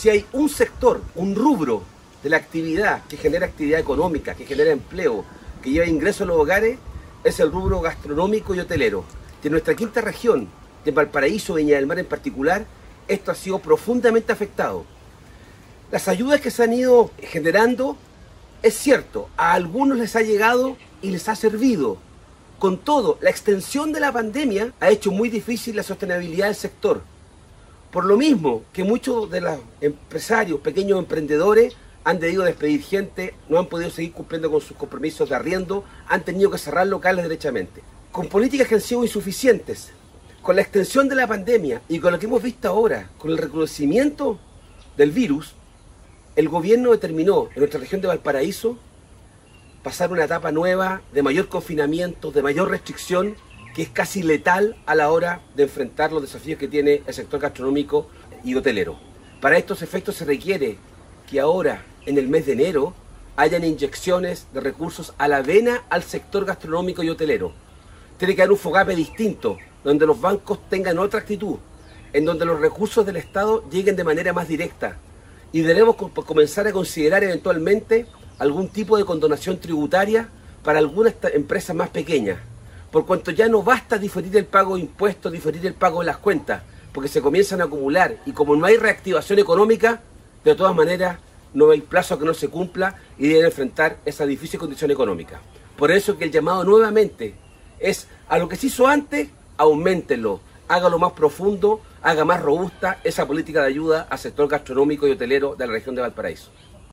si hay un sector, un rubro de la actividad que genera actividad económica, que genera empleo, que lleva ingresos a los hogares, es el rubro gastronómico y hotelero. De nuestra quinta región, de Valparaíso, Viña del Mar en particular, esto ha sido profundamente afectado. Las ayudas que se han ido generando, es cierto, a algunos les ha llegado y les ha servido. Con todo, la extensión de la pandemia ha hecho muy difícil la sostenibilidad del sector. Por lo mismo que muchos de los empresarios, pequeños emprendedores, han debido despedir gente, no han podido seguir cumpliendo con sus compromisos de arriendo, han tenido que cerrar locales derechamente. Con políticas que han sido insuficientes, con la extensión de la pandemia y con lo que hemos visto ahora, con el recrudecimiento del virus, el gobierno determinó en nuestra región de Valparaíso pasar una etapa nueva de mayor confinamiento, de mayor restricción, es casi letal a la hora de enfrentar los desafíos que tiene el sector gastronómico y hotelero. Para estos efectos se requiere que ahora, en el mes de enero, hayan inyecciones de recursos a la vena al sector gastronómico y hotelero. Tiene que haber un fogape distinto, donde los bancos tengan otra actitud, en donde los recursos del Estado lleguen de manera más directa. Y debemos comenzar a considerar eventualmente algún tipo de condonación tributaria para algunas empresas más pequeñas, por cuanto ya no basta diferir el pago de impuestos, diferir el pago de las cuentas, porque se comienzan a acumular y como no hay reactivación económica, de todas maneras no hay plazo que no se cumpla y deben enfrentar esa difícil condición económica. Por eso que el llamado nuevamente es a lo que se hizo antes, aumentenlo, hágalo más profundo, haga más robusta esa política de ayuda al sector gastronómico y hotelero de la región de Valparaíso.